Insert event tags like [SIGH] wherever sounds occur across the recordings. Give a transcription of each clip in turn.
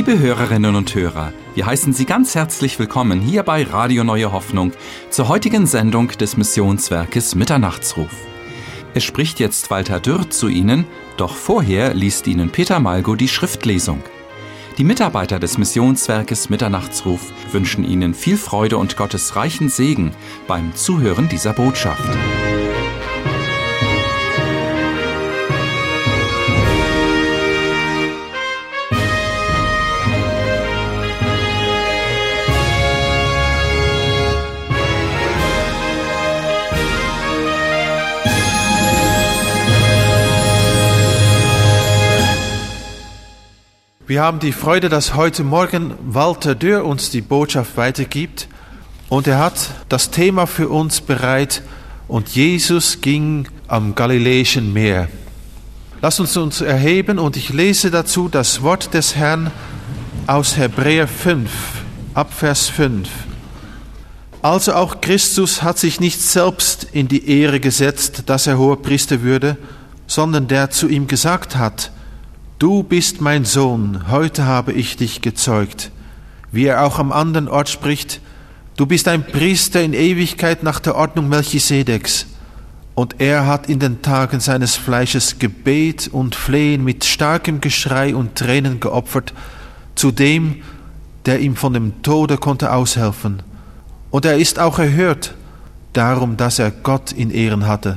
Liebe Hörerinnen und Hörer, wir heißen Sie ganz herzlich willkommen hier bei Radio Neue Hoffnung zur heutigen Sendung des Missionswerkes Mitternachtsruf. Es spricht jetzt Walter Dürr zu Ihnen, doch vorher liest Ihnen Peter Malgo die Schriftlesung. Die Mitarbeiter des Missionswerkes Mitternachtsruf wünschen Ihnen viel Freude und Gottes reichen Segen beim Zuhören dieser Botschaft. Wir haben die Freude, dass heute Morgen Walter Dürr uns die Botschaft weitergibt. Und er hat das Thema für uns bereit. Und Jesus ging am Galiläischen Meer. Lass uns uns erheben und ich lese dazu das Wort des Herrn aus Hebräer 5, Abvers 5. Also auch Christus hat sich nicht selbst in die Ehre gesetzt, dass er hoher Priester würde, sondern der zu ihm gesagt hat, Du bist mein Sohn, heute habe ich dich gezeugt. Wie er auch am anderen Ort spricht, du bist ein Priester in Ewigkeit nach der Ordnung Melchisedeks. Und er hat in den Tagen seines Fleisches Gebet und Flehen mit starkem Geschrei und Tränen geopfert zu dem, der ihm von dem Tode konnte aushelfen. Und er ist auch erhört, darum, dass er Gott in Ehren hatte.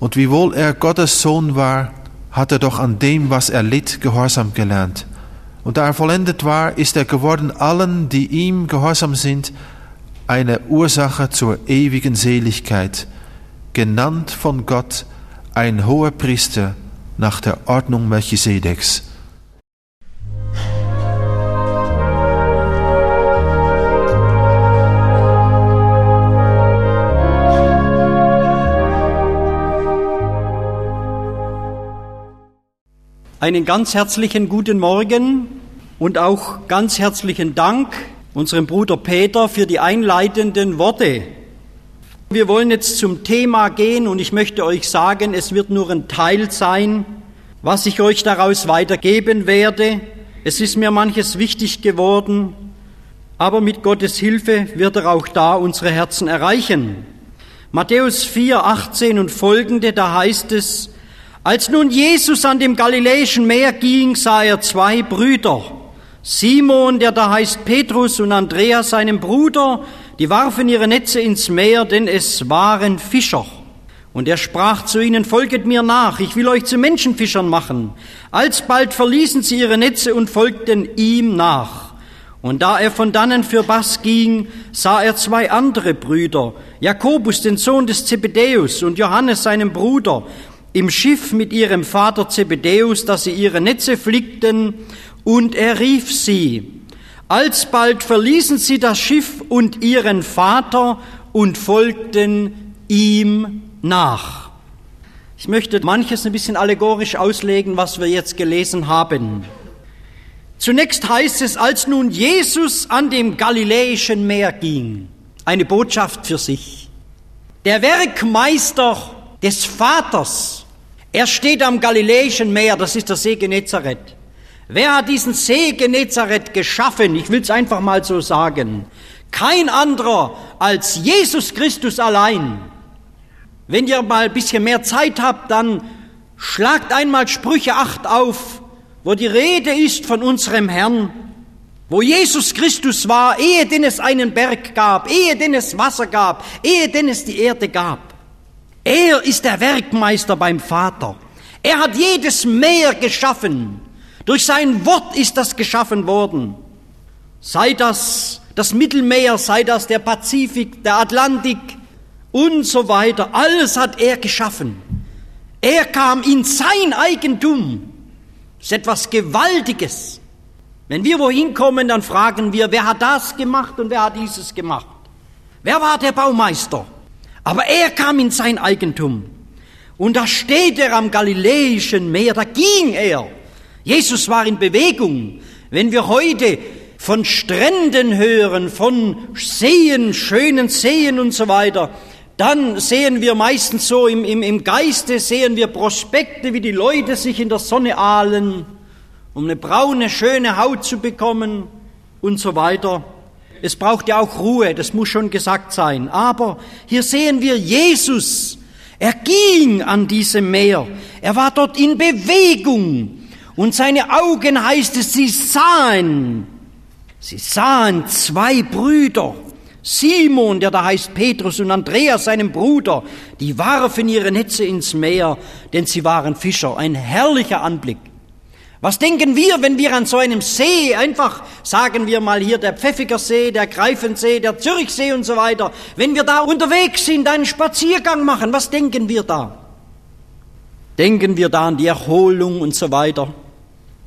Und wiewohl er Gottes Sohn war, hat er doch an dem, was er litt, Gehorsam gelernt. Und da er vollendet war, ist er geworden allen, die ihm gehorsam sind, eine Ursache zur ewigen Seligkeit, genannt von Gott ein hoher Priester nach der Ordnung Melchisedeks. Einen ganz herzlichen guten Morgen und auch ganz herzlichen Dank unserem Bruder Peter für die einleitenden Worte. Wir wollen jetzt zum Thema gehen und ich möchte euch sagen, es wird nur ein Teil sein, was ich euch daraus weitergeben werde. Es ist mir manches wichtig geworden, aber mit Gottes Hilfe wird er auch da unsere Herzen erreichen. Matthäus 4, 18 und folgende, da heißt es, als nun Jesus an dem Galiläischen Meer ging, sah er zwei Brüder. Simon, der da heißt Petrus, und Andreas, seinem Bruder, die warfen ihre Netze ins Meer, denn es waren Fischer. Und er sprach zu ihnen, folget mir nach, ich will euch zu Menschenfischern machen. Alsbald verließen sie ihre Netze und folgten ihm nach. Und da er von dannen für Bass ging, sah er zwei andere Brüder, Jakobus, den Sohn des Zebedäus, und Johannes, seinem Bruder, im Schiff mit ihrem Vater Zebedäus, dass sie ihre Netze flickten, und er rief sie. Alsbald verließen sie das Schiff und ihren Vater und folgten ihm nach. Ich möchte manches ein bisschen allegorisch auslegen, was wir jetzt gelesen haben. Zunächst heißt es, als nun Jesus an dem Galiläischen Meer ging, eine Botschaft für sich. Der Werkmeister des Vaters er steht am Galiläischen Meer, das ist der See Genezareth. Wer hat diesen See Genezareth geschaffen? Ich will es einfach mal so sagen. Kein anderer als Jesus Christus allein. Wenn ihr mal ein bisschen mehr Zeit habt, dann schlagt einmal Sprüche 8 auf, wo die Rede ist von unserem Herrn, wo Jesus Christus war, ehe denn es einen Berg gab, ehe denn es Wasser gab, ehe denn es die Erde gab. Er ist der Werkmeister beim Vater. Er hat jedes Meer geschaffen. Durch sein Wort ist das geschaffen worden. Sei das das Mittelmeer, sei das der Pazifik, der Atlantik und so weiter. Alles hat er geschaffen. Er kam in sein Eigentum. Das ist etwas Gewaltiges. Wenn wir wohin kommen, dann fragen wir, wer hat das gemacht und wer hat dieses gemacht? Wer war der Baumeister? Aber er kam in sein Eigentum. Und da steht er am Galiläischen Meer, da ging er. Jesus war in Bewegung. Wenn wir heute von Stränden hören, von Seen, schönen Seen und so weiter, dann sehen wir meistens so im, im, im Geiste, sehen wir Prospekte, wie die Leute sich in der Sonne ahlen um eine braune, schöne Haut zu bekommen und so weiter. Es braucht ja auch Ruhe, das muss schon gesagt sein. Aber hier sehen wir Jesus. Er ging an diesem Meer. Er war dort in Bewegung. Und seine Augen heißt es, sie sahen. Sie sahen zwei Brüder. Simon, der da heißt Petrus, und Andreas, seinem Bruder, die warfen ihre Netze ins Meer, denn sie waren Fischer. Ein herrlicher Anblick. Was denken wir, wenn wir an so einem See, einfach sagen wir mal hier der Pfeffiger See, der Greifensee, der Zürichsee und so weiter, wenn wir da unterwegs sind, einen Spaziergang machen, was denken wir da? Denken wir da an die Erholung und so weiter?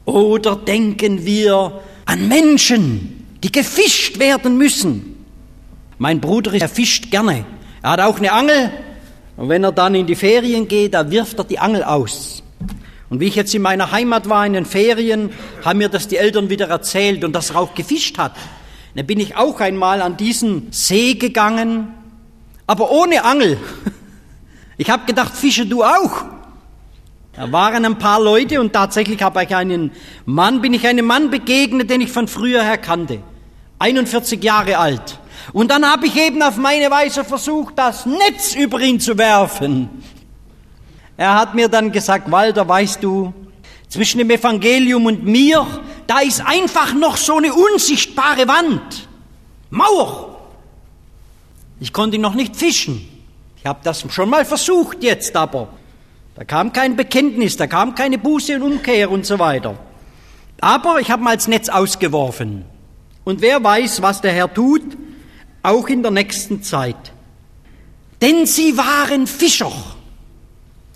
Oder denken wir an Menschen, die gefischt werden müssen? Mein Bruder, er fischt gerne. Er hat auch eine Angel. Und wenn er dann in die Ferien geht, da wirft er die Angel aus. Und wie ich jetzt in meiner Heimat war in den Ferien, haben mir das die Eltern wieder erzählt und dass er auch gefischt hat. Dann bin ich auch einmal an diesen See gegangen, aber ohne Angel. [LAUGHS] Ich habe gedacht, fische du auch. Da waren ein paar Leute und tatsächlich habe ich einen Mann, bin ich einem Mann begegnet, den ich von früher her kannte. 41 Jahre alt. Und dann habe ich eben auf meine Weise versucht, das Netz über ihn zu werfen. Er hat mir dann gesagt, Walter, weißt du, zwischen dem Evangelium und mir, da ist einfach noch so eine unsichtbare Wand. Mauer. Ich konnte noch nicht fischen. Ich habe das schon mal versucht jetzt, aber da kam kein Bekenntnis, da kam keine Buße und Umkehr und so weiter. Aber ich habe mal das Netz ausgeworfen. Und wer weiß, was der Herr tut, auch in der nächsten Zeit. Denn sie waren Fischer.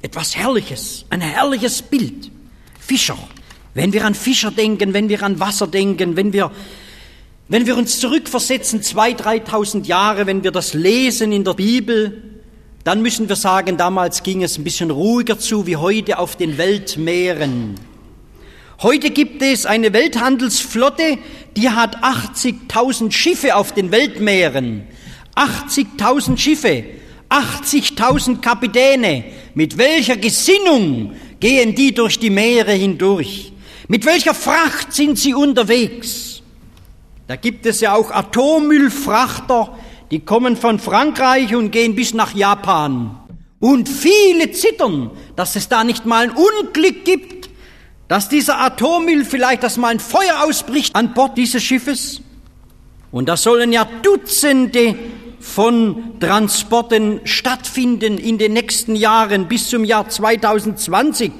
Etwas Herrliches, ein herrliches Bild. Fischer. Wenn wir an Fischer denken, wenn wir an Wasser denken, wenn wir, wenn wir uns zurückversetzen, zwei, dreitausend Jahre, wenn wir das lesen in der Bibel, dann müssen wir sagen, damals ging es ein bisschen ruhiger zu wie heute auf den Weltmeeren. Heute gibt es eine Welthandelsflotte, die hat 80.000 Schiffe auf den Weltmeeren. 80.000 Schiffe. 80.000 Kapitäne. Mit welcher Gesinnung gehen die durch die Meere hindurch? Mit welcher Fracht sind sie unterwegs? Da gibt es ja auch Atommüllfrachter, die kommen von Frankreich und gehen bis nach Japan. Und viele zittern, dass es da nicht mal ein Unglück gibt, dass dieser Atommüll vielleicht, dass mal ein Feuer ausbricht an Bord dieses Schiffes. Und da sollen ja Dutzende von Transporten stattfinden in den nächsten Jahren bis zum Jahr 2020.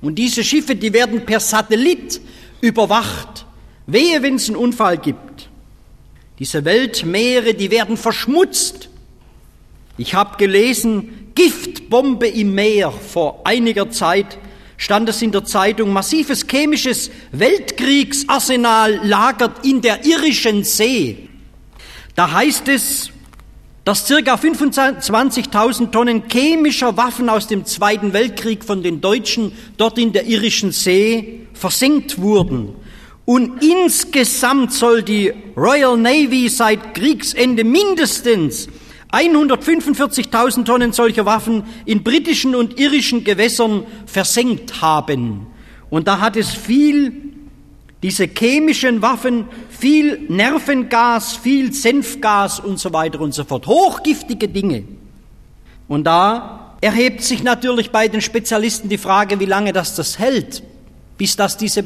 Und diese Schiffe, die werden per Satellit überwacht. Wehe, wenn es einen Unfall gibt. Diese Weltmeere, die werden verschmutzt. Ich habe gelesen, Giftbombe im Meer vor einiger Zeit stand es in der Zeitung, massives chemisches Weltkriegsarsenal lagert in der irischen See. Da heißt es, dass circa 25.000 Tonnen chemischer Waffen aus dem Zweiten Weltkrieg von den Deutschen dort in der irischen See versenkt wurden. Und insgesamt soll die Royal Navy seit Kriegsende mindestens 145.000 Tonnen solcher Waffen in britischen und irischen Gewässern versenkt haben. Und da hat es viel, diese chemischen Waffen, viel Nervengas, viel Senfgas und so weiter und so fort. Hochgiftige Dinge. Und da erhebt sich natürlich bei den Spezialisten die Frage, wie lange das das hält, bis das diese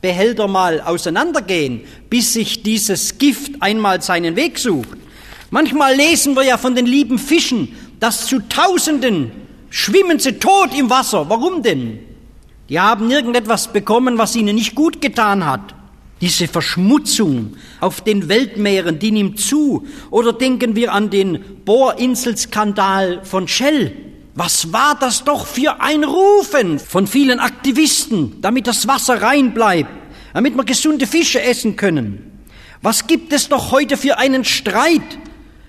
Behälter mal auseinandergehen, bis sich dieses Gift einmal seinen Weg sucht. Manchmal lesen wir ja von den lieben Fischen, dass zu Tausenden schwimmen sie tot im Wasser. Warum denn? Die haben irgendetwas bekommen, was ihnen nicht gut getan hat. Diese Verschmutzung auf den Weltmeeren, die nimmt zu. Oder denken wir an den Bohrinselskandal von Shell. Was war das doch für ein Rufen von vielen Aktivisten, damit das Wasser rein bleibt, damit wir gesunde Fische essen können. Was gibt es doch heute für einen Streit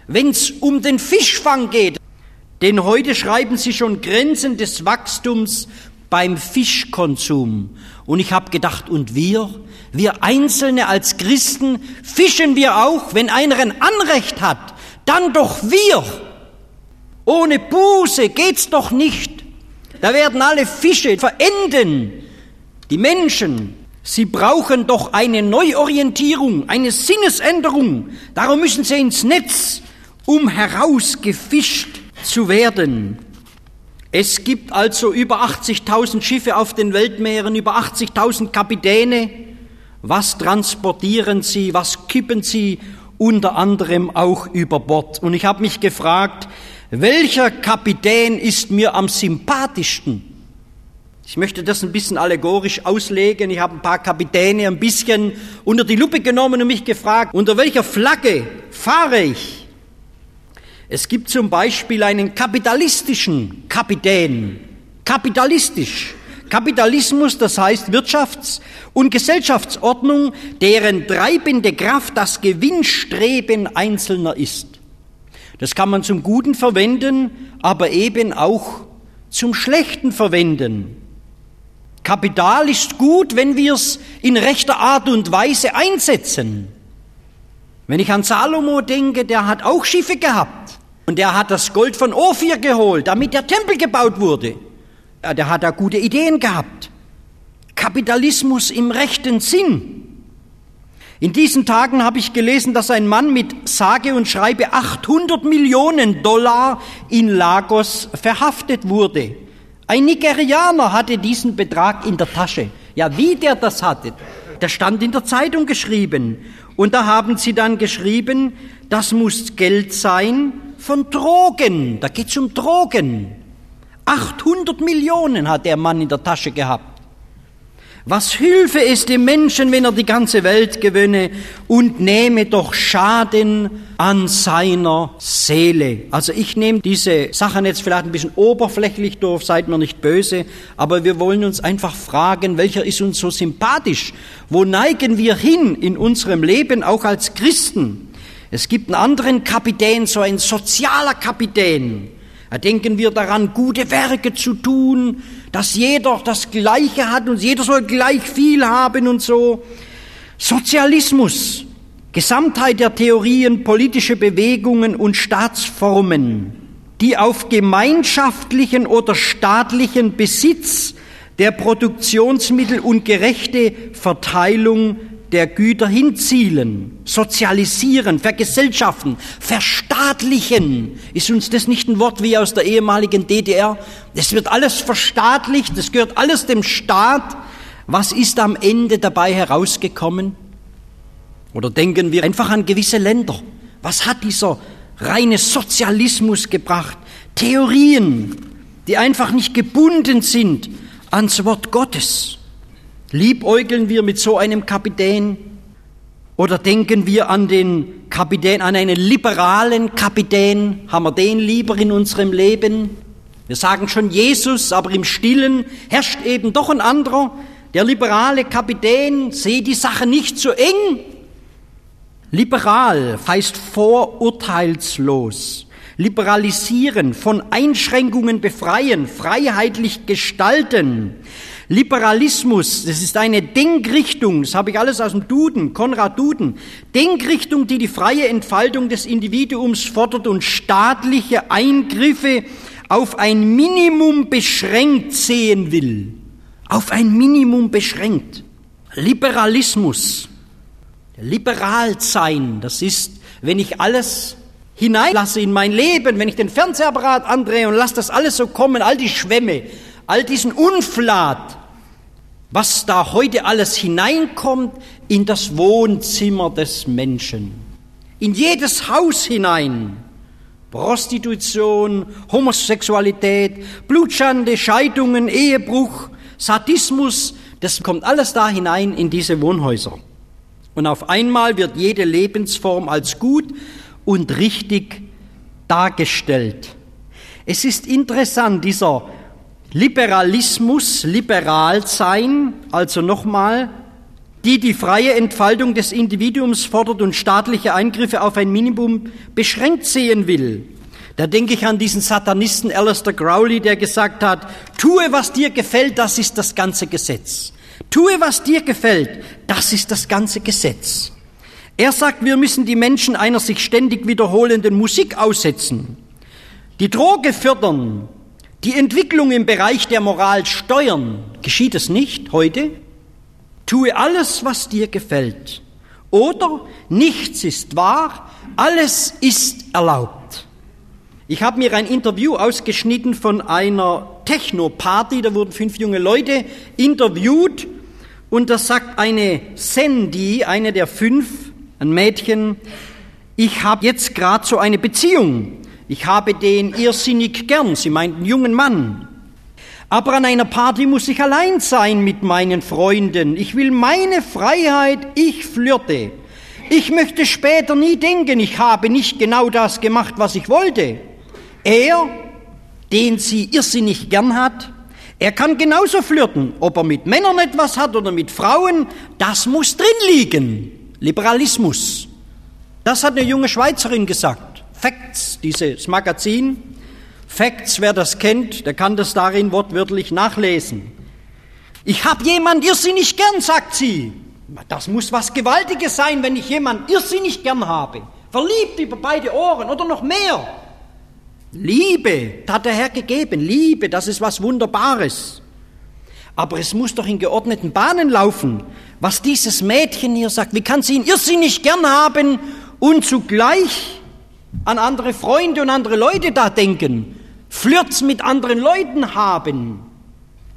wenn es um den Fischfang geht, denn heute schreiben sie schon Grenzen des Wachstums beim Fischkonsum. Und ich habe gedacht, und wir, wir Einzelne als Christen, fischen wir auch, wenn einer ein Anrecht hat, dann doch wir. Ohne Buße geht's doch nicht. Da werden alle Fische verenden. Die Menschen, Sie brauchen doch eine Neuorientierung, eine Sinnesänderung. Darum müssen sie ins Netz, um herausgefischt zu werden. Es gibt also über 80.000 Schiffe auf den Weltmeeren, über 80.000 Kapitäne. Was transportieren sie, was kippen sie unter anderem auch über Bord? Und ich habe mich gefragt, welcher Kapitän ist mir am sympathischsten? Ich möchte das ein bisschen allegorisch auslegen. Ich habe ein paar Kapitäne ein bisschen unter die Lupe genommen und mich gefragt, unter welcher Flagge fahre ich? Es gibt zum Beispiel einen kapitalistischen Kapitän. Kapitalistisch. Kapitalismus, das heißt Wirtschafts- und Gesellschaftsordnung, deren treibende Kraft das Gewinnstreben Einzelner ist. Das kann man zum Guten verwenden, aber eben auch zum Schlechten verwenden. Kapital ist gut, wenn wir es in rechter Art und Weise einsetzen. Wenn ich an Salomo denke, der hat auch Schiffe gehabt. Und er hat das Gold von Ophir geholt, damit der Tempel gebaut wurde. Der hat da gute Ideen gehabt. Kapitalismus im rechten Sinn. In diesen Tagen habe ich gelesen, dass ein Mann mit sage und schreibe 800 Millionen Dollar in Lagos verhaftet wurde. Ein Nigerianer hatte diesen Betrag in der Tasche. Ja, wie der das hatte, das stand in der Zeitung geschrieben. Und da haben sie dann geschrieben, das muss Geld sein, von Drogen. Da geht es um Drogen. 800 Millionen hat der Mann in der Tasche gehabt. Was hülfe es dem Menschen, wenn er die ganze Welt gewönne und nehme doch Schaden an seiner Seele? Also ich nehme diese Sachen jetzt vielleicht ein bisschen oberflächlich durch, seid mir nicht böse, aber wir wollen uns einfach fragen, welcher ist uns so sympathisch? Wo neigen wir hin in unserem Leben, auch als Christen? Es gibt einen anderen Kapitän, so ein sozialer Kapitän. Da denken wir daran, gute Werke zu tun, dass jeder das Gleiche hat und jeder soll gleich viel haben und so. Sozialismus, Gesamtheit der Theorien, politische Bewegungen und Staatsformen, die auf gemeinschaftlichen oder staatlichen Besitz der Produktionsmittel und gerechte Verteilung der Güter hinzielen, sozialisieren, vergesellschaften, verstaatlichen. Ist uns das nicht ein Wort wie aus der ehemaligen DDR? Es wird alles verstaatlicht, es gehört alles dem Staat. Was ist am Ende dabei herausgekommen? Oder denken wir einfach an gewisse Länder. Was hat dieser reine Sozialismus gebracht? Theorien, die einfach nicht gebunden sind ans Wort Gottes. Liebäugeln wir mit so einem Kapitän? Oder denken wir an den Kapitän, an einen liberalen Kapitän? Haben wir den lieber in unserem Leben? Wir sagen schon Jesus, aber im Stillen herrscht eben doch ein anderer. Der liberale Kapitän sehe die Sache nicht so eng. Liberal heißt vorurteilslos. Liberalisieren, von Einschränkungen befreien, freiheitlich gestalten. Liberalismus, das ist eine Denkrichtung, das habe ich alles aus dem Duden, Konrad Duden, Denkrichtung, die die freie Entfaltung des Individuums fordert und staatliche Eingriffe auf ein Minimum beschränkt sehen will. Auf ein Minimum beschränkt. Liberalismus, liberal sein, das ist, wenn ich alles hineinlasse in mein Leben, wenn ich den Fernsehapparat andrehe und lasse das alles so kommen, all die Schwämme, all diesen Unflat, was da heute alles hineinkommt in das Wohnzimmer des Menschen, in jedes Haus hinein. Prostitution, Homosexualität, Blutschande, Scheidungen, Ehebruch, Sadismus, das kommt alles da hinein in diese Wohnhäuser. Und auf einmal wird jede Lebensform als gut und richtig dargestellt. Es ist interessant, dieser Liberalismus, liberal sein, also nochmal, die die freie Entfaltung des Individuums fordert und staatliche Eingriffe auf ein Minimum beschränkt sehen will. Da denke ich an diesen Satanisten Alistair Crowley, der gesagt hat, tue, was dir gefällt, das ist das ganze Gesetz. Tue, was dir gefällt, das ist das ganze Gesetz. Er sagt, wir müssen die Menschen einer sich ständig wiederholenden Musik aussetzen, die Droge fördern, die Entwicklung im Bereich der Moral steuern. Geschieht es nicht heute? tue alles, was dir gefällt. Oder nichts ist wahr, alles ist erlaubt. Ich habe mir ein Interview ausgeschnitten von einer Techno-Party, da wurden fünf junge Leute interviewt und da sagt eine Sandy, eine der fünf, ein Mädchen, ich habe jetzt gerade so eine Beziehung. Ich habe den irrsinnig gern, sie meint einen jungen Mann. Aber an einer Party muss ich allein sein mit meinen Freunden. Ich will meine Freiheit, ich flirte. Ich möchte später nie denken, ich habe nicht genau das gemacht, was ich wollte. Er, den sie irrsinnig gern hat, er kann genauso flirten, ob er mit Männern etwas hat oder mit Frauen, das muss drin liegen. Liberalismus. Das hat eine junge Schweizerin gesagt. Facts, dieses Magazin. Facts, wer das kennt, der kann das darin wortwörtlich nachlesen. Ich habe jemand irrsinnig gern, sagt sie. Das muss was Gewaltiges sein, wenn ich jemand irrsinnig gern habe. Verliebt über beide Ohren oder noch mehr. Liebe hat der Herr gegeben. Liebe, das ist was Wunderbares. Aber es muss doch in geordneten Bahnen laufen. Was dieses Mädchen hier sagt, wie kann sie ihn irrsinnig gern haben und zugleich an andere Freunde und andere Leute da denken? Flirts mit anderen Leuten haben.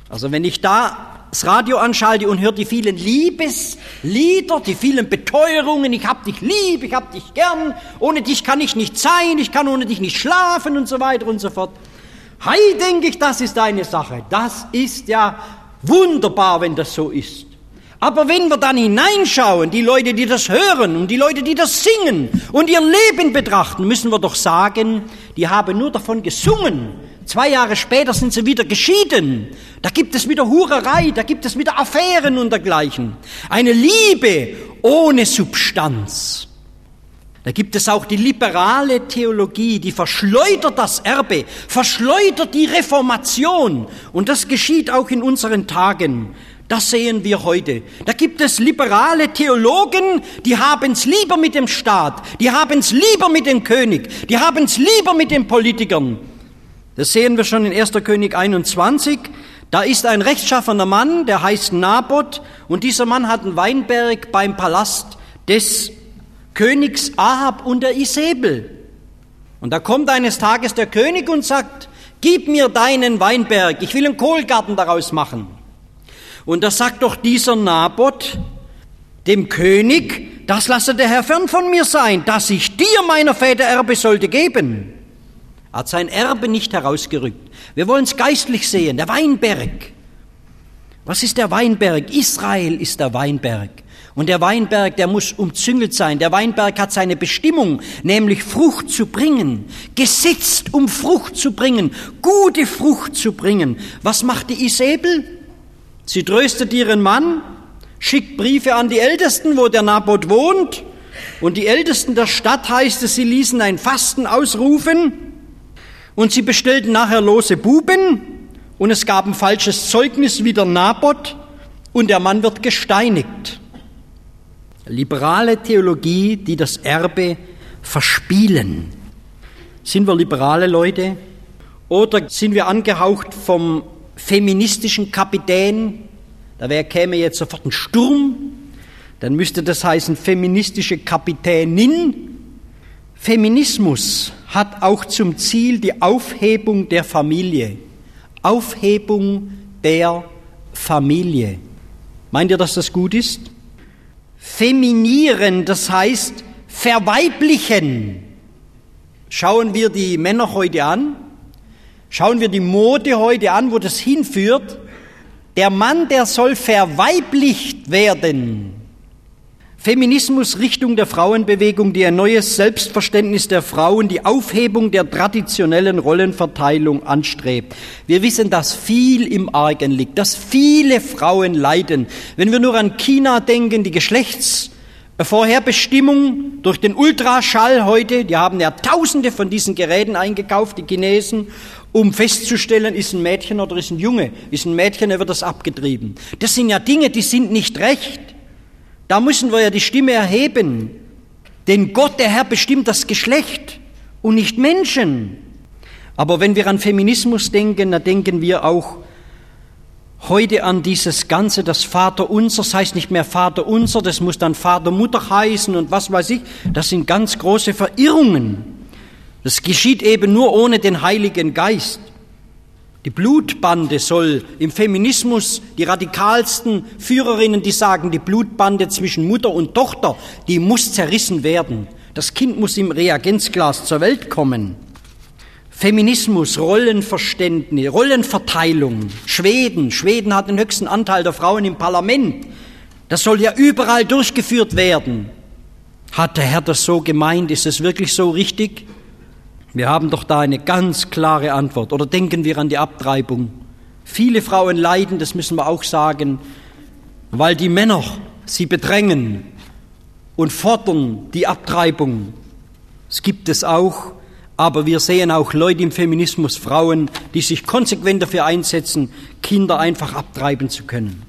Also wenn ich da das Radio anschalte und höre die vielen Liebeslieder, die vielen Beteuerungen, ich hab dich lieb, ich hab dich gern, ohne dich kann ich nicht sein, ich kann ohne dich nicht schlafen und so weiter und so fort. Hei, denke ich, das ist eine Sache. Das ist ja wunderbar, wenn das so ist. Aber wenn wir dann hineinschauen, die Leute, die das hören und die Leute, die das singen und ihr Leben betrachten, müssen wir doch sagen, die haben nur davon gesungen. Zwei Jahre später sind sie wieder geschieden. Da gibt es wieder Hurerei, da gibt es wieder Affären und dergleichen. Eine Liebe ohne Substanz. Da gibt es auch die liberale Theologie, die verschleudert das Erbe, verschleudert die Reformation. Und das geschieht auch in unseren Tagen. Das sehen wir heute. Da gibt es liberale Theologen, die haben es lieber mit dem Staat, die haben es lieber mit dem König, die haben es lieber mit den Politikern. Das sehen wir schon in 1. König 21. Da ist ein rechtschaffener Mann, der heißt Naboth, und dieser Mann hat einen Weinberg beim Palast des Königs Ahab und der Isabel. Und da kommt eines Tages der König und sagt, gib mir deinen Weinberg, ich will einen Kohlgarten daraus machen. Und da sagt doch dieser Naboth dem König, das lasse der Herr fern von mir sein, dass ich dir meiner Väter Erbe sollte geben. Er hat sein Erbe nicht herausgerückt. Wir wollen es geistlich sehen, der Weinberg. Was ist der Weinberg? Israel ist der Weinberg. Und der Weinberg, der muss umzüngelt sein. Der Weinberg hat seine Bestimmung, nämlich Frucht zu bringen. Gesetzt, um Frucht zu bringen, gute Frucht zu bringen. Was macht die Isabel? Sie tröstet ihren Mann, schickt Briefe an die Ältesten, wo der Naboth wohnt. Und die Ältesten der Stadt heißt es, sie ließen ein Fasten ausrufen und sie bestellten nachher lose Buben und es gab ein falsches Zeugnis wie der Naboth und der Mann wird gesteinigt. Liberale Theologie, die das Erbe verspielen. Sind wir liberale Leute oder sind wir angehaucht vom feministischen Kapitän, da käme jetzt sofort ein Sturm, dann müsste das heißen feministische Kapitänin. Feminismus hat auch zum Ziel die Aufhebung der Familie. Aufhebung der Familie. Meint ihr, dass das gut ist? Feminieren, das heißt verweiblichen. Schauen wir die Männer heute an. Schauen wir die Mode heute an, wo das hinführt. Der Mann, der soll verweiblicht werden. Feminismus Richtung der Frauenbewegung, die ein neues Selbstverständnis der Frauen, die Aufhebung der traditionellen Rollenverteilung anstrebt. Wir wissen, dass viel im Argen liegt, dass viele Frauen leiden. Wenn wir nur an China denken, die Geschlechtsvorherbestimmung durch den Ultraschall heute, die haben ja tausende von diesen Geräten eingekauft, die Chinesen, um festzustellen, ist ein Mädchen oder ist ein Junge. Ist ein Mädchen, er wird das abgetrieben. Das sind ja Dinge, die sind nicht recht. Da müssen wir ja die Stimme erheben. Denn Gott, der Herr, bestimmt das Geschlecht und nicht Menschen. Aber wenn wir an Feminismus denken, dann denken wir auch heute an dieses Ganze, das Vater unser, das heißt nicht mehr Vater unser, das muss dann Vater Mutter heißen und was weiß ich. Das sind ganz große Verirrungen. Das geschieht eben nur ohne den Heiligen Geist. Die Blutbande soll im Feminismus die radikalsten Führerinnen, die sagen, die Blutbande zwischen Mutter und Tochter, die muss zerrissen werden. Das Kind muss im Reagenzglas zur Welt kommen. Feminismus, Rollenverständnis, Rollenverteilung. Schweden, Schweden hat den höchsten Anteil der Frauen im Parlament. Das soll ja überall durchgeführt werden. Hat der Herr das so gemeint? Ist es wirklich so richtig? Wir haben doch da eine ganz klare Antwort. Oder denken wir an die Abtreibung. Viele Frauen leiden, das müssen wir auch sagen, weil die Männer sie bedrängen und fordern die Abtreibung. Es gibt es auch, aber wir sehen auch Leute im Feminismus, Frauen, die sich konsequent dafür einsetzen, Kinder einfach abtreiben zu können.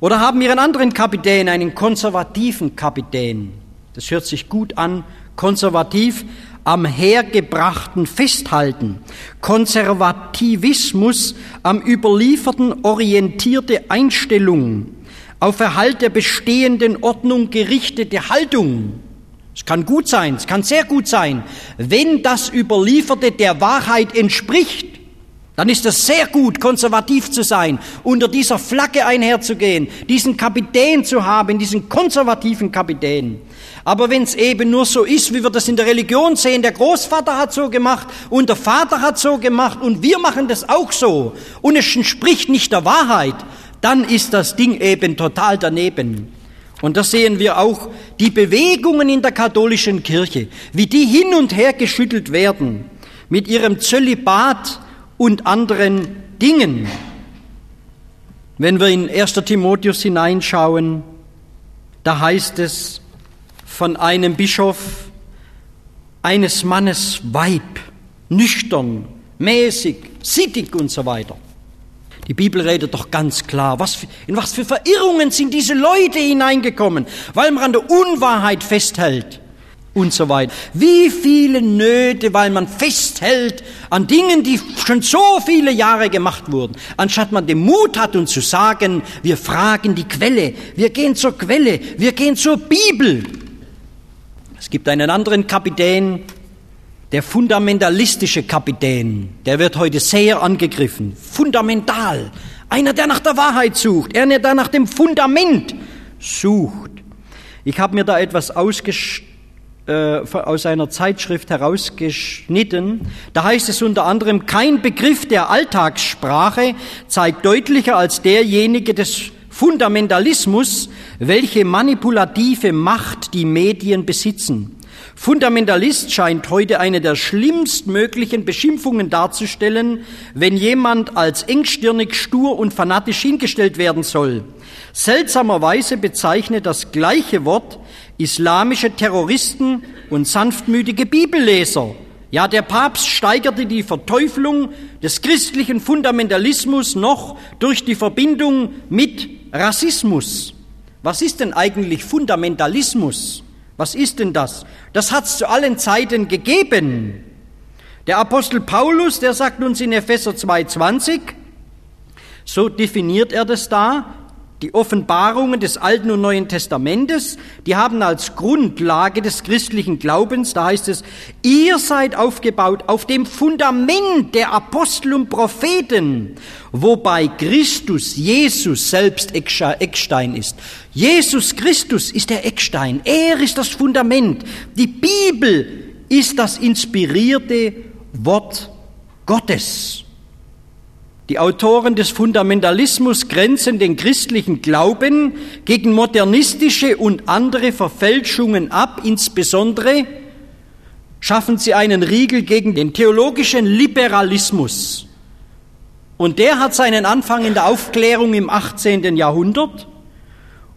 Oder haben wir einen anderen Kapitän, einen konservativen Kapitän. Das hört sich gut an, konservativ, am Hergebrachten festhalten, Konservativismus am Überlieferten orientierte Einstellung, auf Erhalt der bestehenden Ordnung gerichtete Haltung. Es kann gut sein, es kann sehr gut sein, wenn das Überlieferte der Wahrheit entspricht. Dann ist es sehr gut, konservativ zu sein, unter dieser Flagge einherzugehen, diesen Kapitän zu haben, diesen konservativen Kapitän. Aber wenn es eben nur so ist, wie wir das in der Religion sehen, der Großvater hat so gemacht und der Vater hat so gemacht und wir machen das auch so und es entspricht nicht der Wahrheit, dann ist das Ding eben total daneben. Und das sehen wir auch, die Bewegungen in der katholischen Kirche, wie die hin und her geschüttelt werden mit ihrem Zölibat und anderen Dingen. Wenn wir in 1. Timotheus hineinschauen, da heißt es, von einem Bischof eines Mannes Weib, nüchtern, mäßig, sittig und so weiter. Die Bibel redet doch ganz klar, was in was für Verirrungen sind diese Leute hineingekommen, weil man an der Unwahrheit festhält und so weiter. Wie viele Nöte, weil man festhält an Dingen, die schon so viele Jahre gemacht wurden, anstatt man den Mut hat und zu sagen, wir fragen die Quelle, wir gehen zur Quelle, wir gehen zur Bibel. Es gibt einen anderen Kapitän, der fundamentalistische Kapitän, der wird heute sehr angegriffen. Fundamental. Einer, der nach der Wahrheit sucht, einer, der nach dem Fundament sucht. Ich habe mir da etwas äh, aus einer Zeitschrift herausgeschnitten. Da heißt es unter anderem, kein Begriff der Alltagssprache zeigt deutlicher als derjenige des Fundamentalismus, welche manipulative Macht die Medien besitzen. Fundamentalist scheint heute eine der schlimmstmöglichen Beschimpfungen darzustellen, wenn jemand als engstirnig, stur und fanatisch hingestellt werden soll. Seltsamerweise bezeichnet das gleiche Wort islamische Terroristen und sanftmütige Bibelleser. Ja, der Papst steigerte die Verteufelung des christlichen Fundamentalismus noch durch die Verbindung mit Rassismus. Was ist denn eigentlich Fundamentalismus? Was ist denn das? Das hat es zu allen Zeiten gegeben. Der Apostel Paulus, der sagt uns in Epheser 2,20, so definiert er das da, die Offenbarungen des Alten und Neuen Testamentes, die haben als Grundlage des christlichen Glaubens, da heißt es, ihr seid aufgebaut auf dem Fundament der Apostel und Propheten, wobei Christus, Jesus selbst Eckstein ist. Jesus Christus ist der Eckstein, er ist das Fundament. Die Bibel ist das inspirierte Wort Gottes. Die Autoren des Fundamentalismus grenzen den christlichen Glauben gegen modernistische und andere Verfälschungen ab, insbesondere schaffen sie einen Riegel gegen den theologischen Liberalismus. Und der hat seinen Anfang in der Aufklärung im 18. Jahrhundert.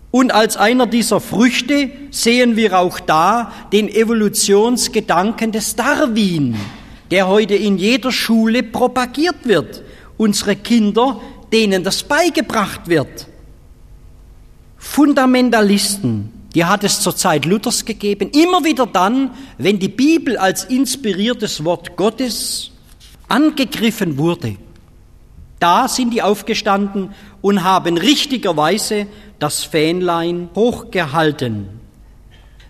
Und als einer dieser Früchte sehen wir auch da den Evolutionsgedanken des Darwin, der heute in jeder Schule propagiert wird unsere Kinder, denen das beigebracht wird. Fundamentalisten, die hat es zur Zeit Luthers gegeben, immer wieder dann, wenn die Bibel als inspiriertes Wort Gottes angegriffen wurde. Da sind die aufgestanden und haben richtigerweise das Fähnlein hochgehalten.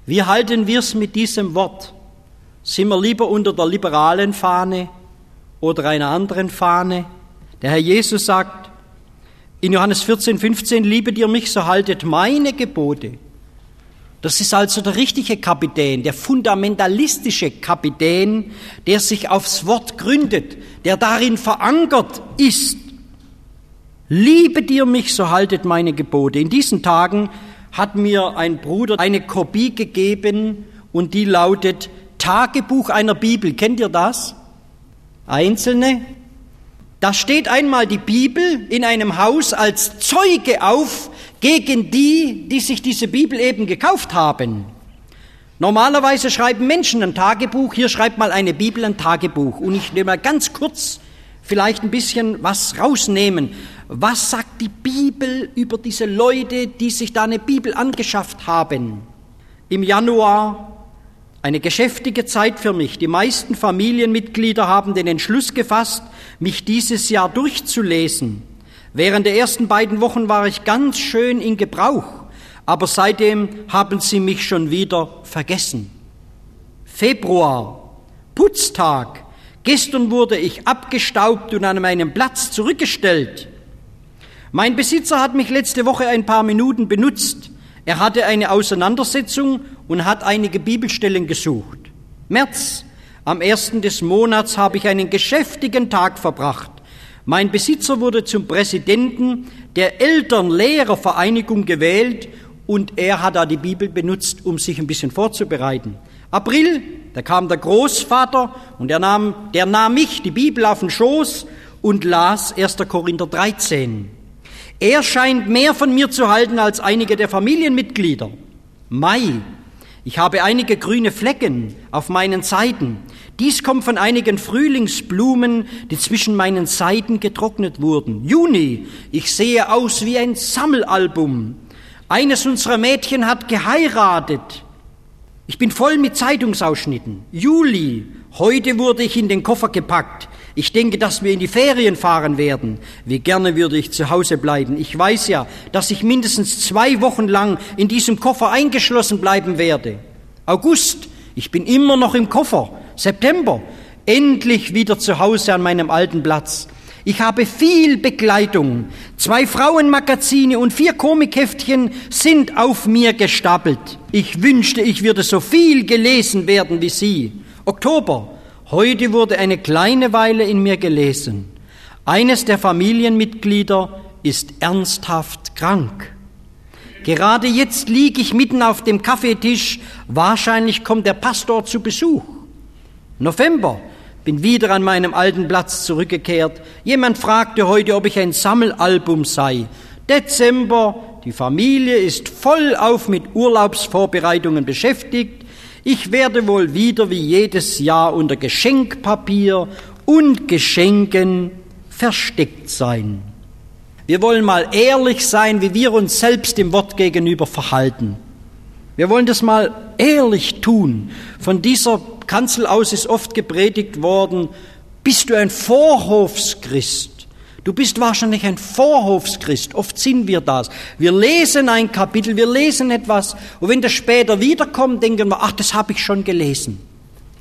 Wie halten wir es mit diesem Wort? Sind wir lieber unter der liberalen Fahne oder einer anderen Fahne? Der Herr Jesus sagt in Johannes 14, 15, liebet ihr mich, so haltet meine Gebote. Das ist also der richtige Kapitän, der fundamentalistische Kapitän, der sich aufs Wort gründet, der darin verankert ist. Liebet ihr mich, so haltet meine Gebote. In diesen Tagen hat mir ein Bruder eine Kopie gegeben und die lautet Tagebuch einer Bibel. Kennt ihr das? Einzelne? Da steht einmal die Bibel in einem Haus als Zeuge auf gegen die, die sich diese Bibel eben gekauft haben. Normalerweise schreiben Menschen ein Tagebuch, hier schreibt mal eine Bibel ein Tagebuch. Und ich nehme mal ganz kurz vielleicht ein bisschen was rausnehmen. Was sagt die Bibel über diese Leute, die sich da eine Bibel angeschafft haben? Im Januar eine geschäftige Zeit für mich. Die meisten Familienmitglieder haben den Entschluss gefasst, mich dieses Jahr durchzulesen. Während der ersten beiden Wochen war ich ganz schön in Gebrauch, aber seitdem haben sie mich schon wieder vergessen. Februar, Putztag. Gestern wurde ich abgestaubt und an meinem Platz zurückgestellt. Mein Besitzer hat mich letzte Woche ein paar Minuten benutzt. Er hatte eine Auseinandersetzung und hat einige Bibelstellen gesucht. März, am ersten des Monats habe ich einen geschäftigen Tag verbracht. Mein Besitzer wurde zum Präsidenten der Eltern-Lehrer-Vereinigung gewählt und er hat da die Bibel benutzt, um sich ein bisschen vorzubereiten. April, da kam der Großvater und er nahm, der nahm mich, die Bibel, auf den Schoß und las 1. Korinther 13. Er scheint mehr von mir zu halten als einige der Familienmitglieder. Mai, ich habe einige grüne Flecken auf meinen Seiten. Dies kommt von einigen Frühlingsblumen, die zwischen meinen Seiten getrocknet wurden. Juni, ich sehe aus wie ein Sammelalbum. Eines unserer Mädchen hat geheiratet. Ich bin voll mit Zeitungsausschnitten. Juli, heute wurde ich in den Koffer gepackt. Ich denke, dass wir in die Ferien fahren werden. Wie gerne würde ich zu Hause bleiben. Ich weiß ja, dass ich mindestens zwei Wochen lang in diesem Koffer eingeschlossen bleiben werde. August, ich bin immer noch im Koffer. September, endlich wieder zu Hause an meinem alten Platz. Ich habe viel Begleitung. Zwei Frauenmagazine und vier Komikheftchen sind auf mir gestapelt. Ich wünschte, ich würde so viel gelesen werden wie Sie. Oktober. Heute wurde eine kleine Weile in mir gelesen. Eines der Familienmitglieder ist ernsthaft krank. Gerade jetzt liege ich mitten auf dem Kaffeetisch. Wahrscheinlich kommt der Pastor zu Besuch. November, bin wieder an meinem alten Platz zurückgekehrt. Jemand fragte heute, ob ich ein Sammelalbum sei. Dezember, die Familie ist vollauf mit Urlaubsvorbereitungen beschäftigt. Ich werde wohl wieder wie jedes Jahr unter Geschenkpapier und Geschenken versteckt sein. Wir wollen mal ehrlich sein, wie wir uns selbst dem Wort gegenüber verhalten. Wir wollen das mal ehrlich tun. Von dieser Kanzel aus ist oft gepredigt worden, bist du ein Vorhofschrist? Du bist wahrscheinlich ein Vorhofschrist. Oft sind wir das. Wir lesen ein Kapitel, wir lesen etwas und wenn das später wiederkommt, denken wir, ach, das habe ich schon gelesen.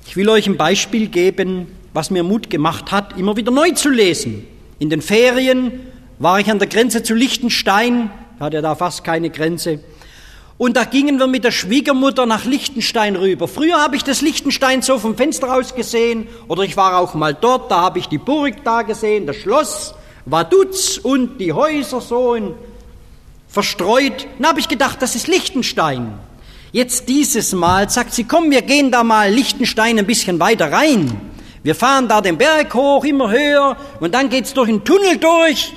Ich will euch ein Beispiel geben, was mir Mut gemacht hat, immer wieder neu zu lesen. In den Ferien war ich an der Grenze zu Liechtenstein, hatte da fast keine Grenze. Und da gingen wir mit der Schwiegermutter nach Liechtenstein rüber. Früher habe ich das Liechtenstein so vom Fenster aus gesehen, oder ich war auch mal dort, da habe ich die Burg da gesehen, das Schloss, Vaduz und die Häuser so verstreut. Dann habe ich gedacht, das ist Liechtenstein. Jetzt dieses Mal sagt sie, komm, wir gehen da mal Liechtenstein ein bisschen weiter rein. Wir fahren da den Berg hoch, immer höher, und dann geht's durch einen Tunnel durch.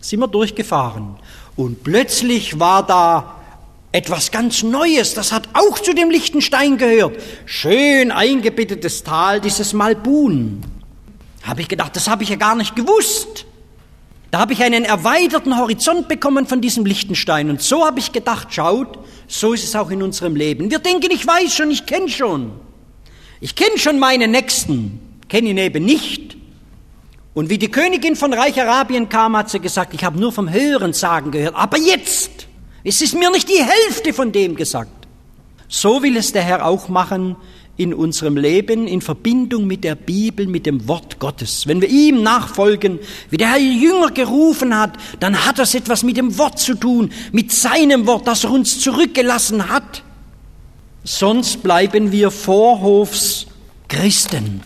Sind wir durchgefahren. Und plötzlich war da etwas ganz Neues, das hat auch zu dem Lichtenstein gehört. Schön eingebettetes Tal, dieses Malbun. Habe ich gedacht, das habe ich ja gar nicht gewusst. Da habe ich einen erweiterten Horizont bekommen von diesem Lichtenstein. Und so habe ich gedacht, schaut, so ist es auch in unserem Leben. Wir denken, ich weiß schon, ich kenne schon. Ich kenne schon meine Nächsten, kenne ihn eben nicht. Und wie die Königin von Reich Arabien kam, hat sie gesagt, ich habe nur vom Hören sagen gehört, aber jetzt, es ist mir nicht die Hälfte von dem gesagt. So will es der Herr auch machen in unserem Leben in Verbindung mit der Bibel, mit dem Wort Gottes. Wenn wir ihm nachfolgen, wie der Herr Jünger gerufen hat, dann hat das etwas mit dem Wort zu tun, mit seinem Wort, das er uns zurückgelassen hat. Sonst bleiben wir Vorhofschristen.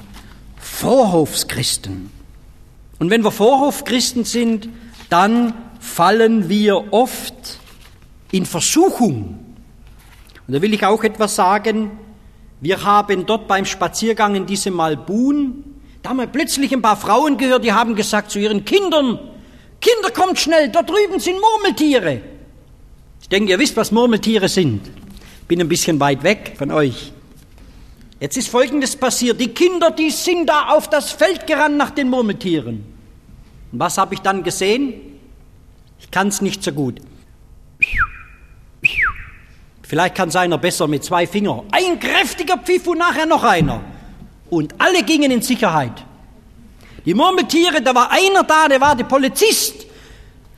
Vorhofschristen. Und wenn wir Vorhofchristen sind, dann fallen wir oft in Versuchung. Und da will ich auch etwas sagen. Wir haben dort beim Spaziergang in diesem Malbun, da haben wir plötzlich ein paar Frauen gehört, die haben gesagt zu ihren Kindern, Kinder, kommt schnell, da drüben sind Murmeltiere. Ich denke, ihr wisst, was Murmeltiere sind. Bin ein bisschen weit weg von euch. Jetzt ist Folgendes passiert. Die Kinder, die sind da auf das Feld gerannt nach den Murmeltieren. Und was habe ich dann gesehen? Ich kann es nicht so gut. Vielleicht kann es einer besser mit zwei Fingern. Ein kräftiger Pfiff und nachher noch einer. Und alle gingen in Sicherheit. Die Murmeltiere, da war einer da, der war der Polizist.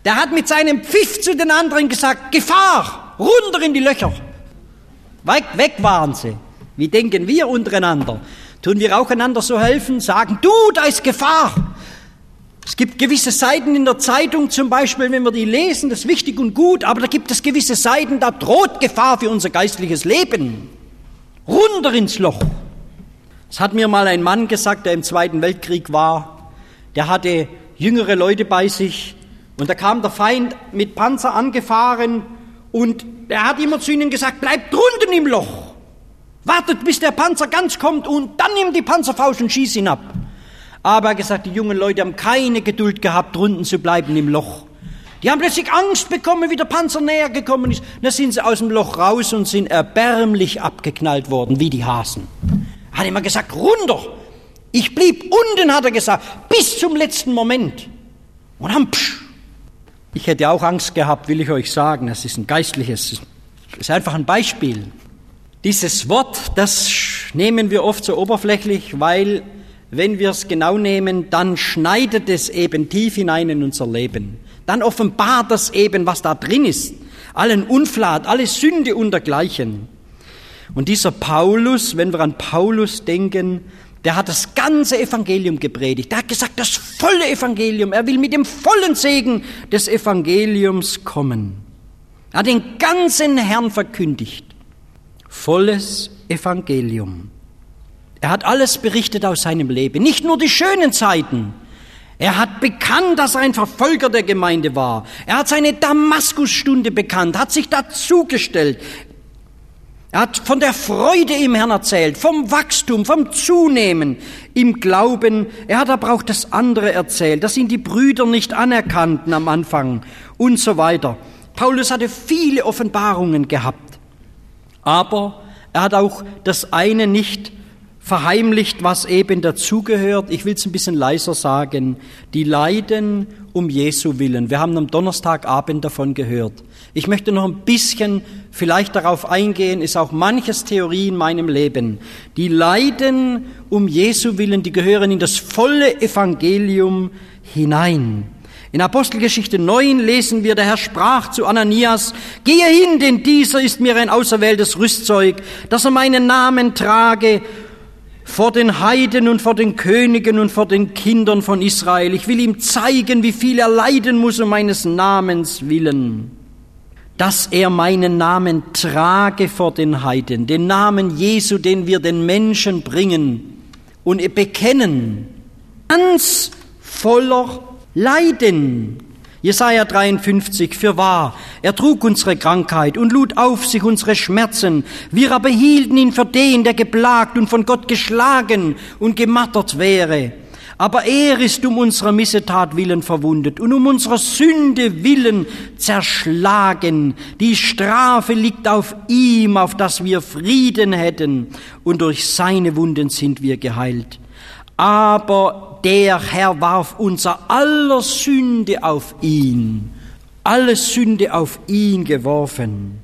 Der hat mit seinem Pfiff zu den anderen gesagt, Gefahr, runter in die Löcher. Weg, weg waren sie. Wie denken wir untereinander? Tun wir auch einander so helfen? Sagen, du, da ist Gefahr. Es gibt gewisse Seiten in der Zeitung zum Beispiel, wenn wir die lesen, das ist wichtig und gut, aber da gibt es gewisse Seiten, da droht Gefahr für unser geistliches Leben. Runter ins Loch. Das hat mir mal ein Mann gesagt, der im Zweiten Weltkrieg war. Der hatte jüngere Leute bei sich und da kam der Feind mit Panzer angefahren und er hat immer zu ihnen gesagt, bleibt drunten im Loch. Wartet, bis der Panzer ganz kommt und dann nimmt die Panzerfaust und schießt ihn ab. Aber er gesagt, die jungen Leute haben keine Geduld gehabt, drunten zu bleiben im Loch. Die haben plötzlich Angst bekommen, wie der Panzer näher gekommen ist. Da sind sie aus dem Loch raus und sind erbärmlich abgeknallt worden, wie die Hasen. Hat immer gesagt, runter. Ich blieb unten, hat er gesagt, bis zum letzten Moment. Und dann, psch. Ich hätte auch Angst gehabt, will ich euch sagen. Das ist ein geistliches, das ist einfach ein Beispiel. Dieses Wort, das nehmen wir oft so oberflächlich, weil wenn wir es genau nehmen, dann schneidet es eben tief hinein in unser Leben. Dann offenbart das eben, was da drin ist. Allen Unflat, alle Sünde und dergleichen. Und dieser Paulus, wenn wir an Paulus denken, der hat das ganze Evangelium gepredigt. Der hat gesagt, das volle Evangelium. Er will mit dem vollen Segen des Evangeliums kommen. Er hat den ganzen Herrn verkündigt volles Evangelium. Er hat alles berichtet aus seinem Leben, nicht nur die schönen Zeiten. Er hat bekannt, dass er ein Verfolger der Gemeinde war. Er hat seine Damaskusstunde bekannt, hat sich dazugestellt. Er hat von der Freude im Herrn erzählt, vom Wachstum, vom Zunehmen im Glauben. Er hat aber auch das andere erzählt, dass ihn die Brüder nicht anerkannten am Anfang und so weiter. Paulus hatte viele Offenbarungen gehabt. Aber er hat auch das eine nicht verheimlicht, was eben dazugehört. Ich will es ein bisschen leiser sagen. Die Leiden um Jesu willen. Wir haben am Donnerstagabend davon gehört. Ich möchte noch ein bisschen vielleicht darauf eingehen, ist auch manches Theorie in meinem Leben. Die Leiden um Jesu willen, die gehören in das volle Evangelium hinein. In Apostelgeschichte 9 lesen wir, der Herr sprach zu Ananias, gehe hin, denn dieser ist mir ein auserwähltes Rüstzeug, dass er meinen Namen trage vor den Heiden und vor den Königen und vor den Kindern von Israel. Ich will ihm zeigen, wie viel er leiden muss um meines Namens willen, dass er meinen Namen trage vor den Heiden, den Namen Jesu, den wir den Menschen bringen und bekennen, ganz voller Leiden. Jesaja 53, für wahr, er trug unsere Krankheit und lud auf sich unsere Schmerzen. Wir aber hielten ihn für den, der geplagt und von Gott geschlagen und gemattert wäre. Aber er ist um unserer Missetat willen verwundet und um unserer Sünde willen zerschlagen. Die Strafe liegt auf ihm, auf dass wir Frieden hätten, und durch seine Wunden sind wir geheilt. Aber der Herr warf unser aller Sünde auf ihn, alle Sünde auf ihn geworfen.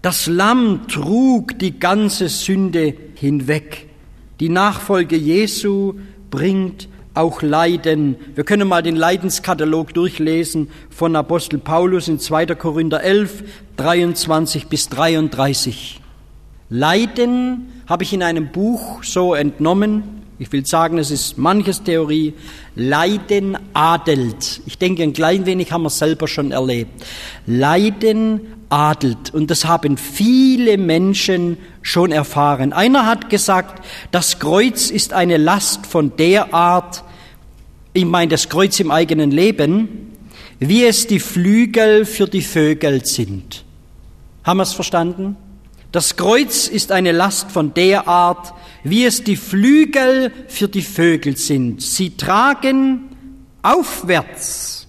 Das Lamm trug die ganze Sünde hinweg. Die Nachfolge Jesu bringt auch leiden. Wir können mal den Leidenskatalog durchlesen von Apostel Paulus in 2. Korinther 11, 23 bis 33. Leiden habe ich in einem Buch so entnommen. Ich will sagen, es ist manches Theorie. Leiden adelt. Ich denke, ein klein wenig haben wir selber schon erlebt. Leiden adelt. Und das haben viele Menschen schon erfahren. Einer hat gesagt, das Kreuz ist eine Last von der Art, ich meine das Kreuz im eigenen Leben, wie es die Flügel für die Vögel sind. Haben wir es verstanden? Das Kreuz ist eine Last von der Art, wie es die Flügel für die Vögel sind. Sie tragen aufwärts.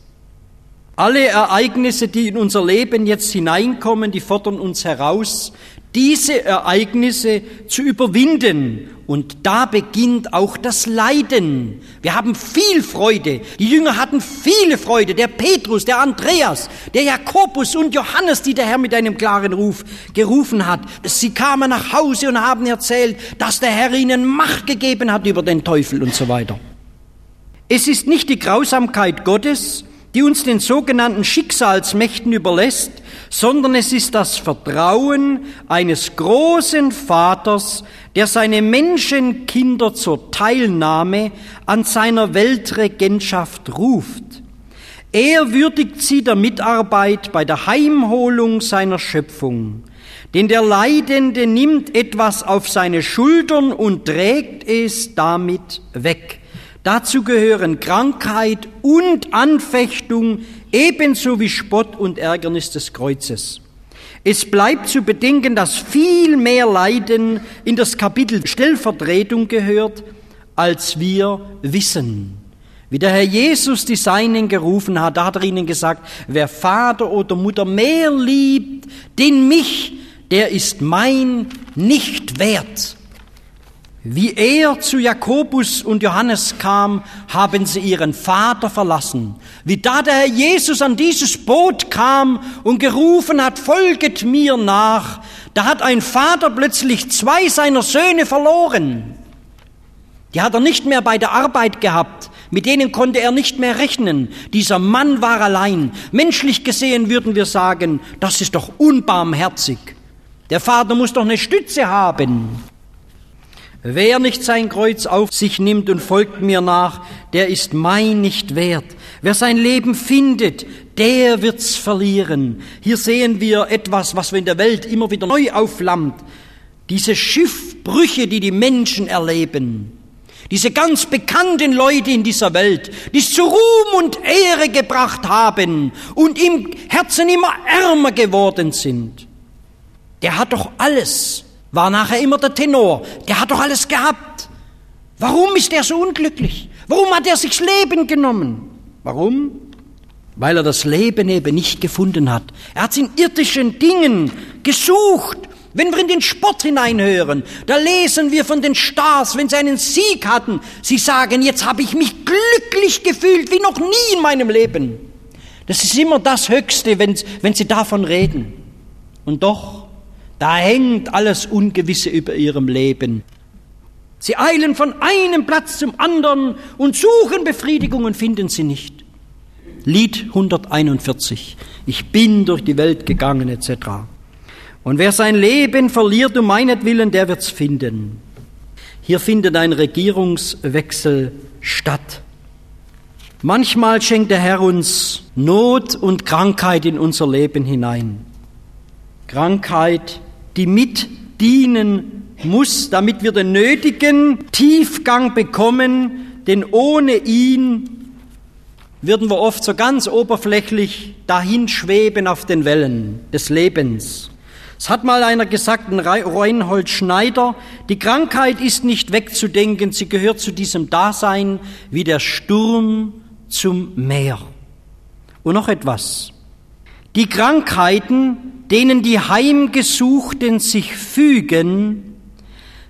Alle Ereignisse, die in unser Leben jetzt hineinkommen, die fordern uns heraus, diese Ereignisse zu überwinden. Und da beginnt auch das Leiden. Wir haben viel Freude. Die Jünger hatten viele Freude. Der Petrus, der Andreas, der Jakobus und Johannes, die der Herr mit einem klaren Ruf gerufen hat. Sie kamen nach Hause und haben erzählt, dass der Herr ihnen Macht gegeben hat über den Teufel und so weiter. Es ist nicht die Grausamkeit Gottes, die uns den sogenannten Schicksalsmächten überlässt, sondern es ist das Vertrauen eines großen Vaters, der seine Menschenkinder zur Teilnahme an seiner Weltregentschaft ruft. Er würdigt sie der Mitarbeit bei der Heimholung seiner Schöpfung. Denn der Leidende nimmt etwas auf seine Schultern und trägt es damit weg. Dazu gehören Krankheit und Anfechtung, ebenso wie Spott und Ärgernis des Kreuzes. Es bleibt zu bedenken, dass viel mehr Leiden in das Kapitel Stellvertretung gehört, als wir wissen. Wie der Herr Jesus die Seinen gerufen hat, da hat er ihnen gesagt, wer Vater oder Mutter mehr liebt, den mich, der ist mein nicht wert. Wie er zu Jakobus und Johannes kam, haben sie ihren Vater verlassen. Wie da der Herr Jesus an dieses Boot kam und gerufen hat, folget mir nach, da hat ein Vater plötzlich zwei seiner Söhne verloren. Die hat er nicht mehr bei der Arbeit gehabt. Mit denen konnte er nicht mehr rechnen. Dieser Mann war allein. Menschlich gesehen würden wir sagen, das ist doch unbarmherzig. Der Vater muss doch eine Stütze haben. Wer nicht sein Kreuz auf sich nimmt und folgt mir nach, der ist mein nicht wert. Wer sein Leben findet, der wird's verlieren. Hier sehen wir etwas, was wir in der Welt immer wieder neu aufflammt. Diese Schiffbrüche, die die Menschen erleben. Diese ganz bekannten Leute in dieser Welt, die es zu Ruhm und Ehre gebracht haben und im Herzen immer ärmer geworden sind. Der hat doch alles war nachher immer der Tenor. Der hat doch alles gehabt. Warum ist er so unglücklich? Warum hat er sich Leben genommen? Warum? Weil er das Leben eben nicht gefunden hat. Er hat es in irdischen Dingen gesucht. Wenn wir in den Sport hineinhören, da lesen wir von den Stars, wenn sie einen Sieg hatten. Sie sagen, jetzt habe ich mich glücklich gefühlt wie noch nie in meinem Leben. Das ist immer das Höchste, wenn, wenn sie davon reden. Und doch da hängt alles Ungewisse über ihrem Leben. Sie eilen von einem Platz zum anderen und suchen Befriedigung und finden sie nicht. Lied 141. Ich bin durch die Welt gegangen etc. Und wer sein Leben verliert um meinetwillen, der wird's finden. Hier findet ein Regierungswechsel statt. Manchmal schenkt der Herr uns Not und Krankheit in unser Leben hinein. Krankheit, die mitdienen muss, damit wir den nötigen Tiefgang bekommen, denn ohne ihn würden wir oft so ganz oberflächlich dahin schweben auf den Wellen des Lebens. Es hat mal einer gesagt, ein Reinhold Schneider, die Krankheit ist nicht wegzudenken, sie gehört zu diesem Dasein wie der Sturm zum Meer. Und noch etwas. Die Krankheiten, denen die Heimgesuchten sich fügen,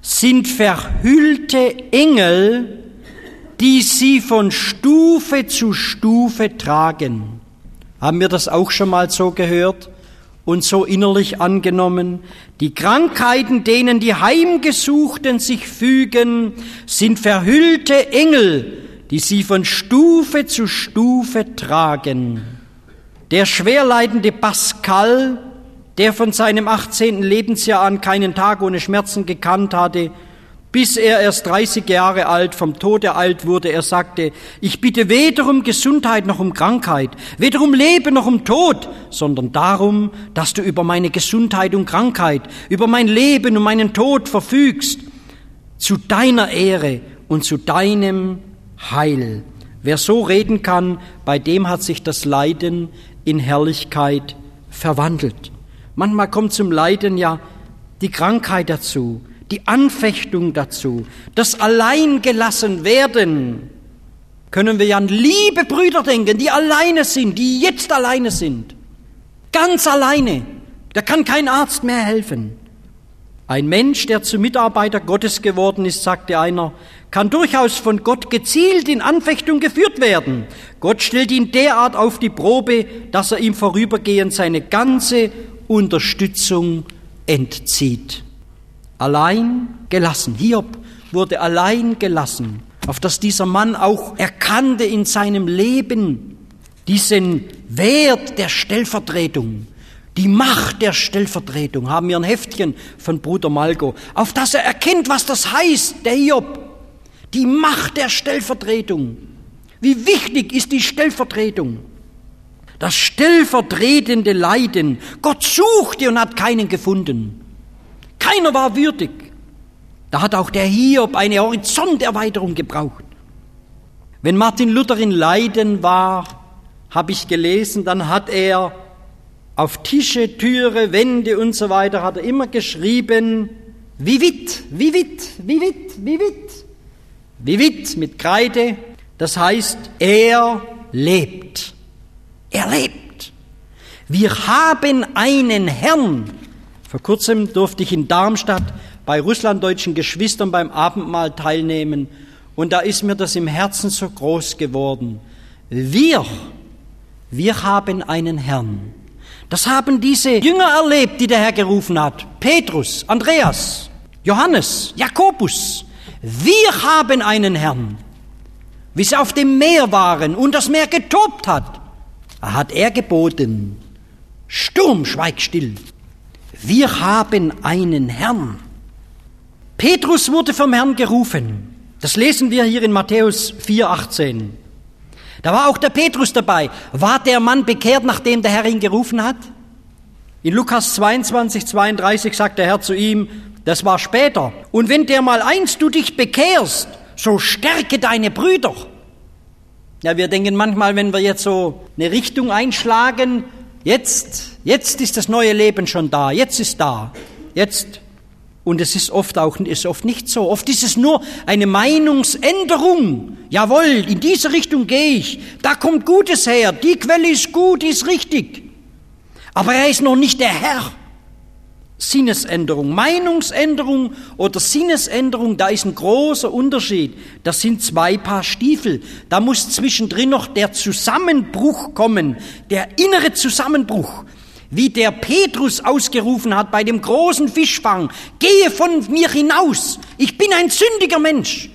sind verhüllte Engel, die sie von Stufe zu Stufe tragen. Haben wir das auch schon mal so gehört und so innerlich angenommen? Die Krankheiten, denen die Heimgesuchten sich fügen, sind verhüllte Engel, die sie von Stufe zu Stufe tragen. Der schwerleidende Pascal, der von seinem 18. Lebensjahr an keinen Tag ohne Schmerzen gekannt hatte, bis er erst 30 Jahre alt vom Tod ereilt wurde. Er sagte, ich bitte weder um Gesundheit noch um Krankheit, weder um Leben noch um Tod, sondern darum, dass du über meine Gesundheit und Krankheit, über mein Leben und meinen Tod verfügst, zu deiner Ehre und zu deinem Heil. Wer so reden kann, bei dem hat sich das Leiden in Herrlichkeit verwandelt. Manchmal kommt zum Leiden ja die Krankheit dazu, die Anfechtung dazu, das Alleingelassen werden. Können wir ja an liebe Brüder denken, die alleine sind, die jetzt alleine sind. Ganz alleine. Da kann kein Arzt mehr helfen. Ein Mensch, der zum Mitarbeiter Gottes geworden ist, sagte einer, kann durchaus von Gott gezielt in Anfechtung geführt werden. Gott stellt ihn derart auf die Probe, dass er ihm vorübergehend seine ganze Unterstützung entzieht. Allein gelassen. Hiob wurde allein gelassen, auf dass dieser Mann auch erkannte in seinem Leben diesen Wert der Stellvertretung, die Macht der Stellvertretung, haben wir ein Heftchen von Bruder Malko, auf dass er erkennt, was das heißt, der Hiob, die Macht der Stellvertretung. Wie wichtig ist die Stellvertretung? Das stellvertretende Leiden. Gott suchte und hat keinen gefunden. Keiner war würdig. Da hat auch der Hiob eine Horizonterweiterung gebraucht. Wenn Martin Luther in Leiden war, habe ich gelesen, dann hat er auf Tische, Türe, Wände und so weiter, hat er immer geschrieben, vivit, vivit, vivit, vivit. Vivit mit Kreide, das heißt, er lebt. Er lebt. Wir haben einen Herrn, vor kurzem durfte ich in Darmstadt bei russlanddeutschen Geschwistern beim Abendmahl teilnehmen und da ist mir das im Herzen so groß geworden. Wir, wir haben einen Herrn. Das haben diese Jünger erlebt, die der Herr gerufen hat. Petrus, Andreas, Johannes, Jakobus. Wir haben einen Herrn. Wie sie auf dem Meer waren und das Meer getobt hat, hat er geboten. Sturm, schweig still. Wir haben einen Herrn. Petrus wurde vom Herrn gerufen. Das lesen wir hier in Matthäus 4,18. Da war auch der Petrus dabei. War der Mann bekehrt, nachdem der Herr ihn gerufen hat? In Lukas 22, 32 sagt der Herr zu ihm, das war später. Und wenn der mal einst du dich bekehrst, so stärke deine Brüder. Ja, wir denken manchmal, wenn wir jetzt so eine Richtung einschlagen, Jetzt, jetzt ist das neue Leben schon da, jetzt ist da, jetzt. Und es ist oft auch ist oft nicht so. Oft ist es nur eine Meinungsänderung. Jawohl, in diese Richtung gehe ich. Da kommt Gutes her. Die Quelle ist gut, die ist richtig. Aber er ist noch nicht der Herr. Sinnesänderung, Meinungsänderung oder Sinnesänderung, da ist ein großer Unterschied. Das sind zwei Paar Stiefel. Da muss zwischendrin noch der Zusammenbruch kommen, der innere Zusammenbruch. Wie der Petrus ausgerufen hat bei dem großen Fischfang, gehe von mir hinaus, ich bin ein sündiger Mensch.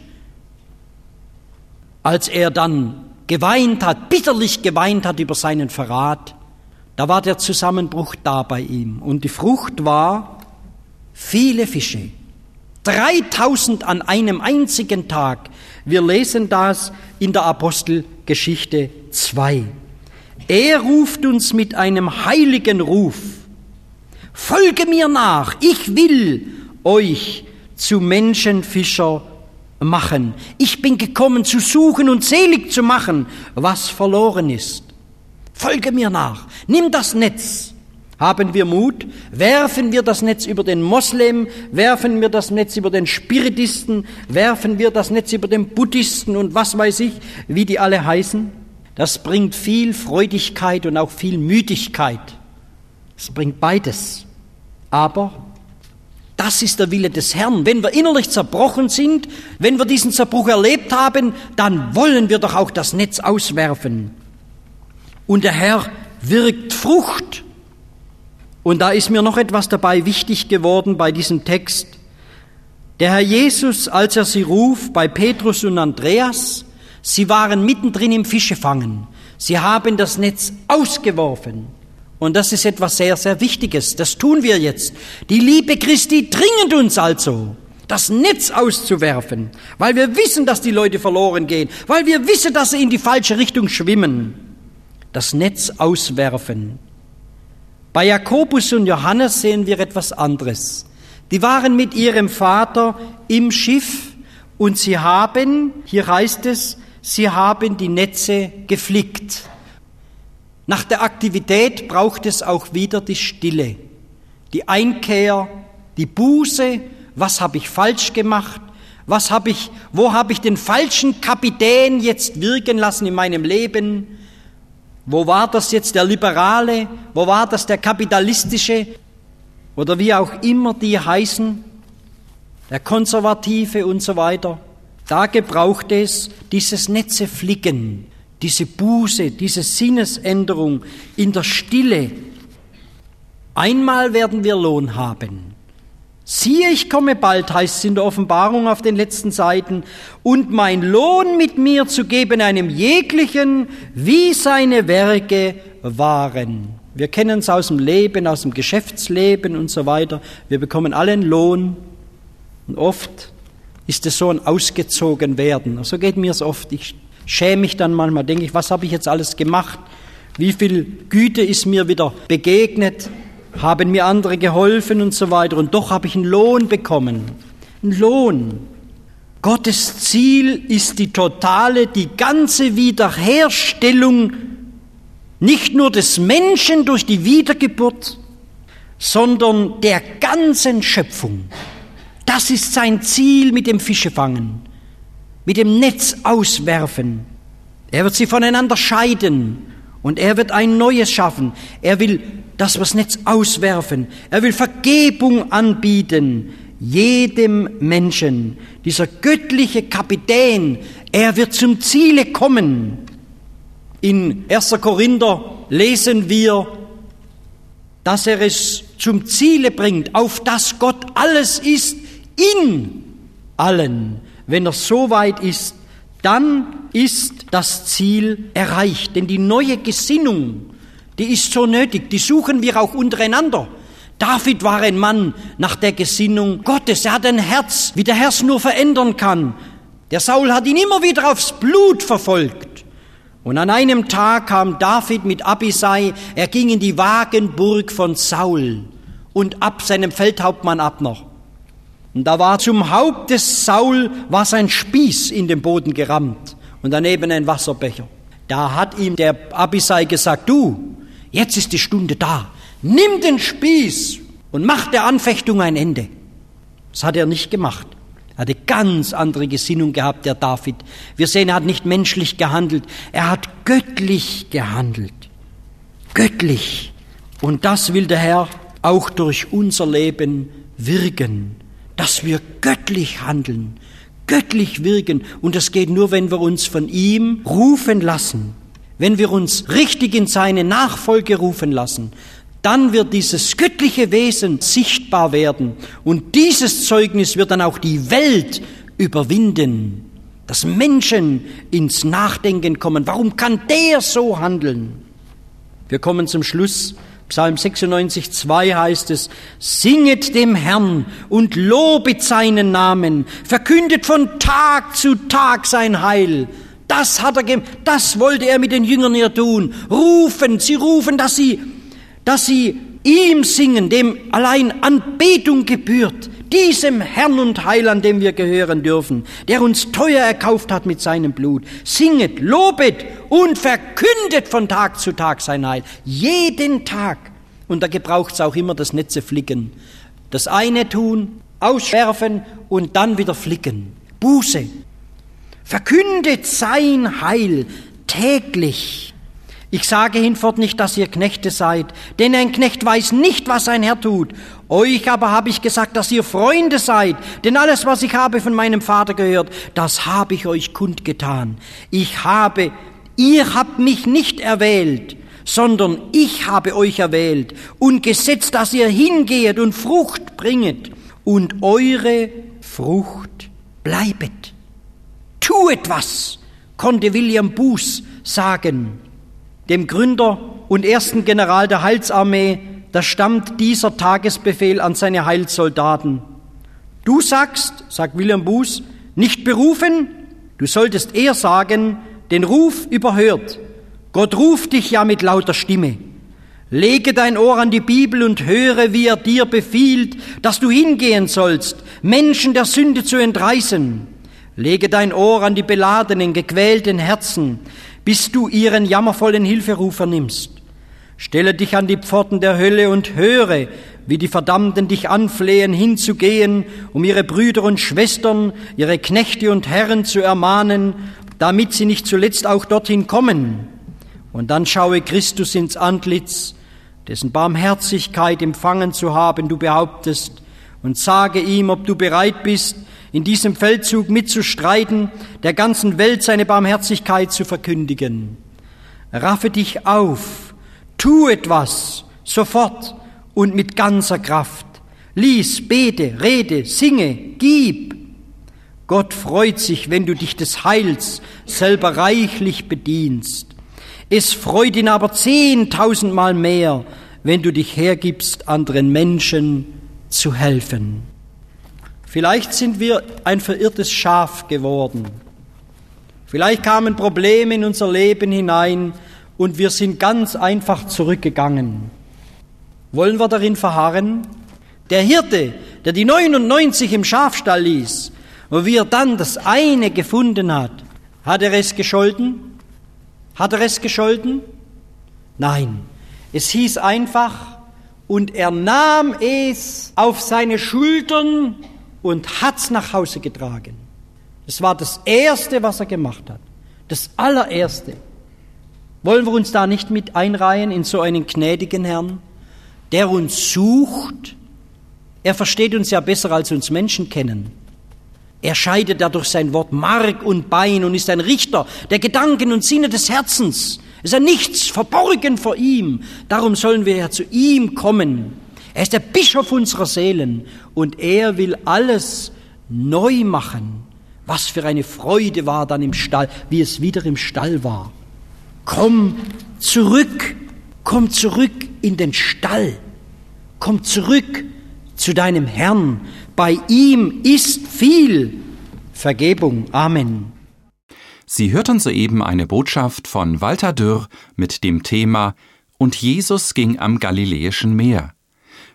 Als er dann geweint hat, bitterlich geweint hat über seinen Verrat, da war der Zusammenbruch da bei ihm. Und die Frucht war viele Fische. 3000 an einem einzigen Tag. Wir lesen das in der Apostelgeschichte 2. Er ruft uns mit einem heiligen Ruf. Folge mir nach, ich will euch zu Menschenfischer machen. Ich bin gekommen zu suchen und selig zu machen, was verloren ist. Folge mir nach. Nimm das Netz. Haben wir Mut? Werfen wir das Netz über den Moslem? Werfen wir das Netz über den Spiritisten? Werfen wir das Netz über den Buddhisten und was weiß ich, wie die alle heißen? Das bringt viel Freudigkeit und auch viel Müdigkeit. Es bringt beides. Aber das ist der Wille des Herrn. Wenn wir innerlich zerbrochen sind, wenn wir diesen Zerbruch erlebt haben, dann wollen wir doch auch das Netz auswerfen. Und der Herr wirkt Frucht. Und da ist mir noch etwas dabei wichtig geworden bei diesem Text. Der Herr Jesus, als er sie ruft bei Petrus und Andreas, Sie waren mittendrin im Fischefangen. Sie haben das Netz ausgeworfen. Und das ist etwas sehr, sehr Wichtiges. Das tun wir jetzt. Die Liebe Christi dringend uns also, das Netz auszuwerfen, weil wir wissen, dass die Leute verloren gehen, weil wir wissen, dass sie in die falsche Richtung schwimmen. Das Netz auswerfen. Bei Jakobus und Johannes sehen wir etwas anderes. Die waren mit ihrem Vater im Schiff und sie haben, hier heißt es, sie haben die Netze geflickt. Nach der Aktivität braucht es auch wieder die Stille, die Einkehr, die Buße, was habe ich falsch gemacht, was habe ich, wo habe ich den falschen Kapitän jetzt wirken lassen in meinem Leben? Wo war das jetzt der Liberale? Wo war das der Kapitalistische? Oder wie auch immer die heißen? der Konservative und so weiter. Da gebraucht es dieses Netze flicken, diese Buße, diese Sinnesänderung in der Stille. Einmal werden wir Lohn haben. Siehe, ich komme bald, heißt es in der Offenbarung auf den letzten Seiten, und mein Lohn mit mir zu geben einem jeglichen, wie seine Werke waren. Wir kennen es aus dem Leben, aus dem Geschäftsleben und so weiter. Wir bekommen allen Lohn und oft ist es so ein ausgezogen werden. So geht mir es oft. Ich schäme mich dann manchmal, denke ich, was habe ich jetzt alles gemacht? Wie viel Güte ist mir wieder begegnet? Haben mir andere geholfen und so weiter? Und doch habe ich einen Lohn bekommen. Einen Lohn. Gottes Ziel ist die totale, die ganze Wiederherstellung nicht nur des Menschen durch die Wiedergeburt, sondern der ganzen Schöpfung. Das ist sein Ziel mit dem Fischefangen, mit dem Netz auswerfen. Er wird sie voneinander scheiden und er wird ein neues schaffen. Er will das was Netz auswerfen. Er will Vergebung anbieten jedem Menschen. Dieser göttliche Kapitän, er wird zum Ziele kommen. In 1. Korinther lesen wir, dass er es zum Ziele bringt, auf das Gott alles ist, in allen. Wenn er so weit ist, dann ist das Ziel erreicht. Denn die neue Gesinnung, die ist so nötig, die suchen wir auch untereinander. David war ein Mann nach der Gesinnung Gottes. Er hat ein Herz, wie der Herr es nur verändern kann. Der Saul hat ihn immer wieder aufs Blut verfolgt. Und an einem Tag kam David mit Abisai, er ging in die Wagenburg von Saul und ab seinem Feldhauptmann Abner. Und da war zum Haupt des Saul war sein Spieß in den Boden gerammt und daneben ein Wasserbecher. Da hat ihm der Abisai gesagt, du, jetzt ist die Stunde da, nimm den Spieß und mach der Anfechtung ein Ende. Das hat er nicht gemacht. Er hatte ganz andere Gesinnung gehabt, der David. Wir sehen, er hat nicht menschlich gehandelt, er hat göttlich gehandelt. Göttlich. Und das will der Herr auch durch unser Leben wirken dass wir göttlich handeln, göttlich wirken. Und das geht nur, wenn wir uns von ihm rufen lassen, wenn wir uns richtig in seine Nachfolge rufen lassen. Dann wird dieses göttliche Wesen sichtbar werden. Und dieses Zeugnis wird dann auch die Welt überwinden, dass Menschen ins Nachdenken kommen. Warum kann der so handeln? Wir kommen zum Schluss Psalm 96, 2 heißt es, Singet dem Herrn und lobet seinen Namen, verkündet von Tag zu Tag sein Heil. Das hat er, das wollte er mit den Jüngern hier tun. Rufen, sie rufen, dass sie, dass sie ihm singen, dem allein Anbetung gebührt diesem Herrn und Heiland, dem wir gehören dürfen, der uns teuer erkauft hat mit seinem Blut. Singet, lobet und verkündet von Tag zu Tag sein Heil. Jeden Tag. Und da gebraucht es auch immer das Netze flicken. Das eine tun, ausschärfen und dann wieder flicken. Buße. Verkündet sein Heil täglich. Ich sage hinfort nicht, dass ihr Knechte seid, denn ein Knecht weiß nicht, was ein Herr tut. Euch aber habe ich gesagt, dass ihr Freunde seid, denn alles, was ich habe von meinem Vater gehört, das habe ich euch kundgetan. Ich habe, ihr habt mich nicht erwählt, sondern ich habe euch erwählt und gesetzt, dass ihr hingehet und Frucht bringet und eure Frucht bleibet. Tu etwas konnte William Buß sagen, dem Gründer und ersten General der Heilsarmee, da stammt dieser Tagesbefehl an seine Heilsoldaten. Du sagst, sagt William Buß, nicht berufen, du solltest eher sagen, den Ruf überhört. Gott ruft dich ja mit lauter Stimme. Lege dein Ohr an die Bibel und höre, wie er dir befiehlt, dass du hingehen sollst, Menschen der Sünde zu entreißen. Lege dein Ohr an die beladenen, gequälten Herzen, bis du ihren jammervollen Hilferuf vernimmst. Stelle dich an die Pforten der Hölle und höre, wie die Verdammten dich anflehen, hinzugehen, um ihre Brüder und Schwestern, ihre Knechte und Herren zu ermahnen, damit sie nicht zuletzt auch dorthin kommen. Und dann schaue Christus ins Antlitz, dessen Barmherzigkeit empfangen zu haben du behauptest, und sage ihm, ob du bereit bist, in diesem Feldzug mitzustreiten, der ganzen Welt seine Barmherzigkeit zu verkündigen. Raffe dich auf, tu etwas, sofort und mit ganzer Kraft. Lies, bete, rede, singe, gib. Gott freut sich, wenn du dich des Heils selber reichlich bedienst. Es freut ihn aber zehntausendmal mehr, wenn du dich hergibst, anderen Menschen zu helfen. Vielleicht sind wir ein verirrtes Schaf geworden. Vielleicht kamen Probleme in unser Leben hinein und wir sind ganz einfach zurückgegangen. Wollen wir darin verharren? Der Hirte, der die 99 im Schafstall ließ, und wie er dann das eine gefunden hat, hat er es gescholten? Hat er es gescholten? Nein, es hieß einfach, und er nahm es auf seine Schultern und hat es nach Hause getragen. Das war das Erste, was er gemacht hat. Das allererste. Wollen wir uns da nicht mit einreihen in so einen gnädigen Herrn, der uns sucht? Er versteht uns ja besser, als uns Menschen kennen. Er scheidet dadurch sein Wort Mark und Bein und ist ein Richter der Gedanken und Sinne des Herzens. Es ist ja nichts verborgen vor ihm. Darum sollen wir ja zu ihm kommen. Er ist der Bischof unserer Seelen und er will alles neu machen. Was für eine Freude war dann im Stall, wie es wieder im Stall war. Komm zurück, komm zurück in den Stall, komm zurück zu deinem Herrn. Bei ihm ist viel Vergebung. Amen. Sie hörten soeben eine Botschaft von Walter Dürr mit dem Thema Und Jesus ging am Galiläischen Meer.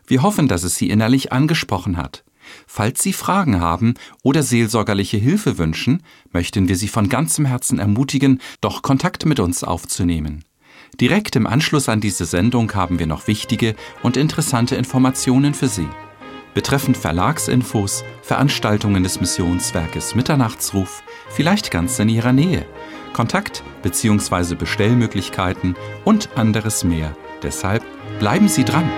Wir hoffen, dass es Sie innerlich angesprochen hat. Falls Sie Fragen haben oder seelsorgerliche Hilfe wünschen, möchten wir Sie von ganzem Herzen ermutigen, doch Kontakt mit uns aufzunehmen. Direkt im Anschluss an diese Sendung haben wir noch wichtige und interessante Informationen für Sie. Betreffend Verlagsinfos, Veranstaltungen des Missionswerkes Mitternachtsruf, vielleicht ganz in Ihrer Nähe, Kontakt bzw. Bestellmöglichkeiten und anderes mehr. Deshalb bleiben Sie dran.